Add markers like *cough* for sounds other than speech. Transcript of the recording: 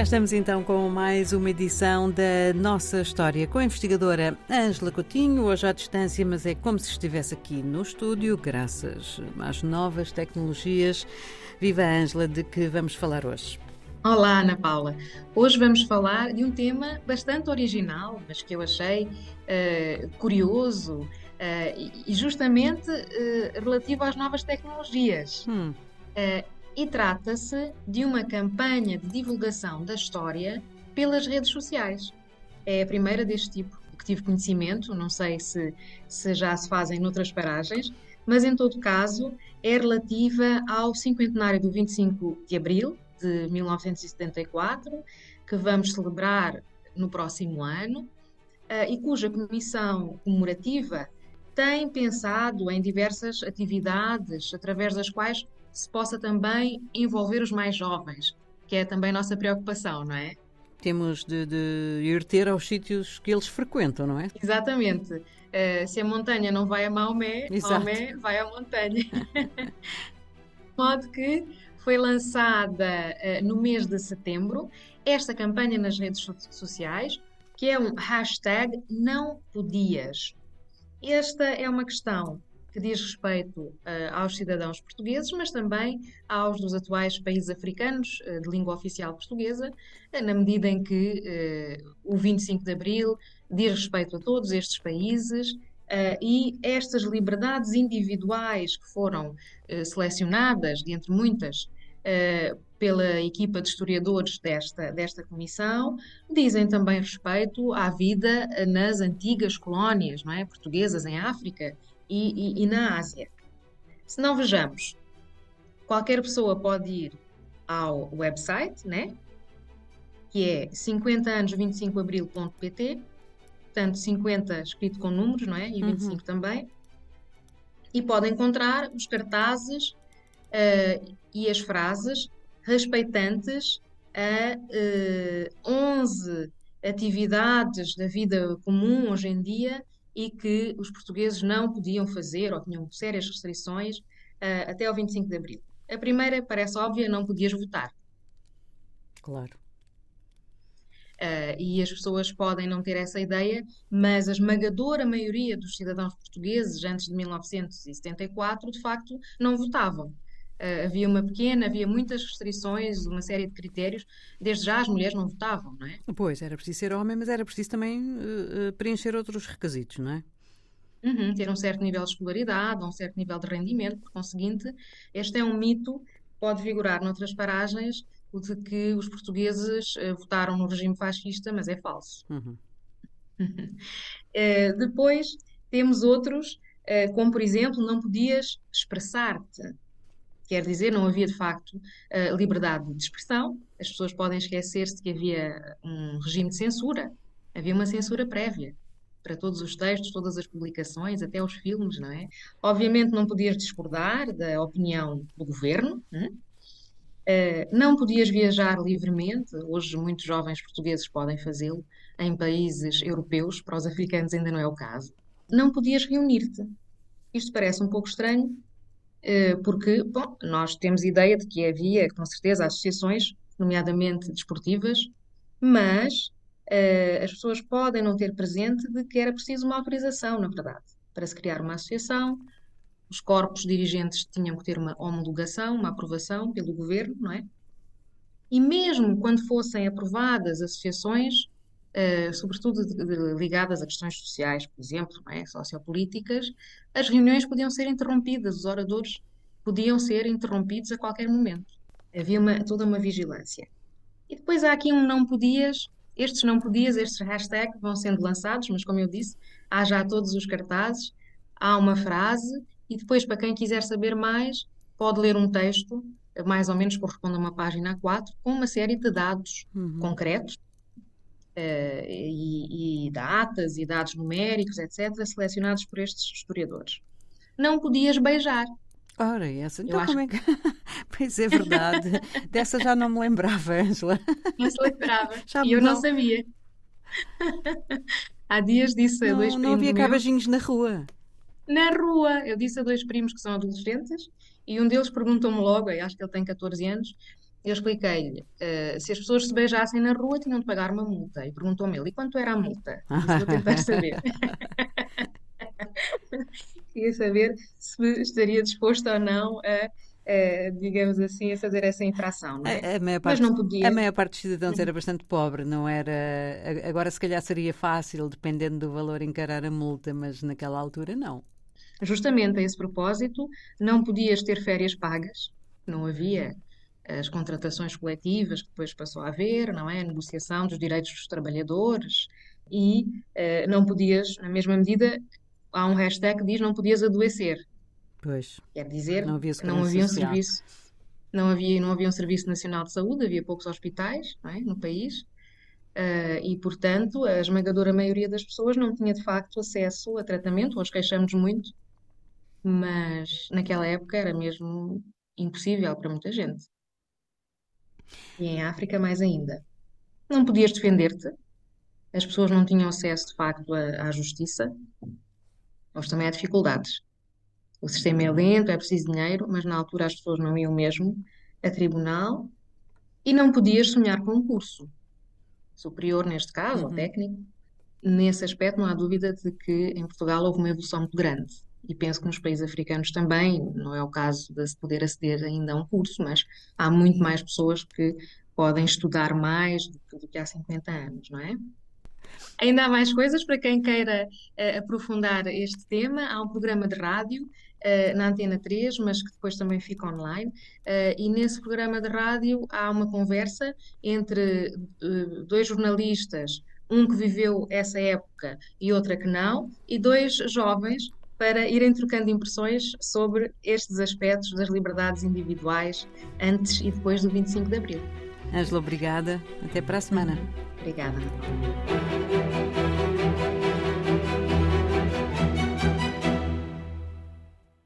Cá estamos então com mais uma edição da nossa história com a investigadora Ângela Coutinho, hoje à distância, mas é como se estivesse aqui no estúdio, graças às novas tecnologias. Viva Ângela, de que vamos falar hoje? Olá, Ana Paula. Hoje vamos falar de um tema bastante original, mas que eu achei uh, curioso uh, e justamente uh, relativo às novas tecnologias. Hum. E trata-se de uma campanha de divulgação da história pelas redes sociais. É a primeira deste tipo que tive conhecimento, não sei se, se já se fazem noutras paragens, mas em todo caso é relativa ao cinquentenário do 25 de Abril, de 1974, que vamos celebrar no próximo ano, eh, e cuja comissão comemorativa tem pensado em diversas atividades através das quais se possa também envolver os mais jovens, que é também nossa preocupação, não é? Temos de, de ir ter aos sítios que eles frequentam, não é? Exatamente. Uh, se a montanha não vai a Maomé, Exato. Maomé vai à montanha. *laughs* de modo que foi lançada uh, no mês de setembro esta campanha nas redes sociais, que é um hashtag não podias. Esta é uma questão que diz respeito uh, aos cidadãos portugueses, mas também aos dos atuais países africanos uh, de língua oficial portuguesa, uh, na medida em que o 25 de Abril diz respeito a todos estes países e estas liberdades individuais que foram selecionadas, de entre muitas, pela equipa de historiadores desta, desta comissão, dizem também respeito à vida nas antigas colónias não é, portuguesas em África e, e, e na Ásia. Se não vejamos, qualquer pessoa pode ir ao website, né? que é 50anos25abril.pt, portanto 50 escrito com números, não é? E 25 uhum. também. E pode encontrar os cartazes uh, e as frases respeitantes a uh, 11 atividades da vida comum hoje em dia e que os portugueses não podiam fazer ou tinham sérias restrições uh, até ao 25 de abril. A primeira parece óbvia, não podias votar. Claro. Uh, e as pessoas podem não ter essa ideia, mas a esmagadora maioria dos cidadãos portugueses antes de 1974, de facto, não votavam. Uh, havia uma pequena, havia muitas restrições, uma série de critérios. Desde já as mulheres não votavam, não é? Pois, era preciso ser homem, mas era preciso também uh, preencher outros requisitos, não é? Uhum, ter um certo nível de escolaridade, um certo nível de rendimento, por conseguinte, este é um mito pode vigorar noutras paragens, o de que os portugueses uh, votaram no regime fascista, mas é falso. Uhum. *laughs* depois temos outros, como por exemplo, não podias expressar-te Quer dizer, não havia de facto liberdade de expressão, as pessoas podem esquecer-se que havia um regime de censura, havia uma censura prévia para todos os textos, todas as publicações, até os filmes, não é? Obviamente não podias discordar da opinião do governo, não, é? não podias viajar livremente, hoje muitos jovens portugueses podem fazê-lo, em países europeus, para os africanos ainda não é o caso. Não podias reunir-te. Isto parece um pouco estranho, eh, porque, bom, nós temos ideia de que havia, com certeza, associações, nomeadamente desportivas, mas uh, as pessoas podem não ter presente de que era preciso uma autorização, na verdade, para se criar uma associação. Os corpos dirigentes tinham que ter uma homologação, uma aprovação pelo governo, não é? E mesmo quando fossem aprovadas associações, uh, sobretudo de, de, ligadas a questões sociais, por exemplo, é? sociopolíticas, as reuniões podiam ser interrompidas, os oradores podiam ser interrompidos a qualquer momento. Havia uma, toda uma vigilância. E depois há aqui um não podias, estes não podias, estes hashtags vão sendo lançados, mas como eu disse, há já todos os cartazes, há uma frase, e depois, para quem quiser saber mais, pode ler um texto, mais ou menos corresponde a uma página A4, com uma série de dados uhum. concretos, uh, e, e, datas e dados numéricos, etc., selecionados por estes historiadores. Não podias beijar. Ora, essa. Então, como é que. *laughs* pois é verdade. Dessa já não me lembrava, Angela. Não se lembrava. *laughs* Já e eu não, não sabia. Há dias disse não, a dois primos. Não havia cabajinhos na rua. Na rua! Eu disse a dois primos que são adolescentes e um deles perguntou-me logo, acho que ele tem 14 anos, Eu expliquei-lhe, uh, se as pessoas se beijassem na rua, tinham de pagar uma multa. E perguntou-me ele, e quanto era a multa? Isso vou tentar saber. *laughs* Queria saber se estaria disposto ou não a digamos assim, a fazer essa infração, não é? A, a maior parte, Mas não podia. A maior parte dos cidadãos era bastante pobre, não era. Agora, se calhar, seria fácil, dependendo do valor, encarar a multa, mas naquela altura, não. Justamente a esse propósito, não podias ter férias pagas, não havia as contratações coletivas que depois passou a haver, não é? A negociação dos direitos dos trabalhadores e uh, não podias, na mesma medida, há um hashtag que diz não podias adoecer. Pois. Quer dizer não havia que não havia um serviço, não havia, não havia um serviço nacional de saúde, havia poucos hospitais é? no país. Uh, e, portanto, a esmagadora maioria das pessoas não tinha de facto acesso a tratamento. Hoje queixamos muito, mas naquela época era mesmo impossível para muita gente. E em África, mais ainda. Não podias defender-te, as pessoas não tinham acesso de facto à, à justiça, Hoje também há dificuldades. O sistema é lento, é preciso dinheiro, mas na altura as pessoas não iam mesmo a tribunal e não podias sonhar com um curso superior, neste caso, ou uhum. técnico. Nesse aspecto, não há dúvida de que em Portugal houve uma evolução muito grande. E penso que nos países africanos também, não é o caso de se poder aceder ainda a um curso, mas há muito mais pessoas que podem estudar mais do que, do que há 50 anos, não é? Ainda há mais coisas para quem queira uh, aprofundar este tema. Há um programa de rádio uh, na Antena 3, mas que depois também fica online. Uh, e nesse programa de rádio há uma conversa entre dois jornalistas, um que viveu essa época e outra que não, e dois jovens para irem trocando impressões sobre estes aspectos das liberdades individuais antes e depois do 25 de Abril. Ângela, obrigada. Até para a semana. Obrigada.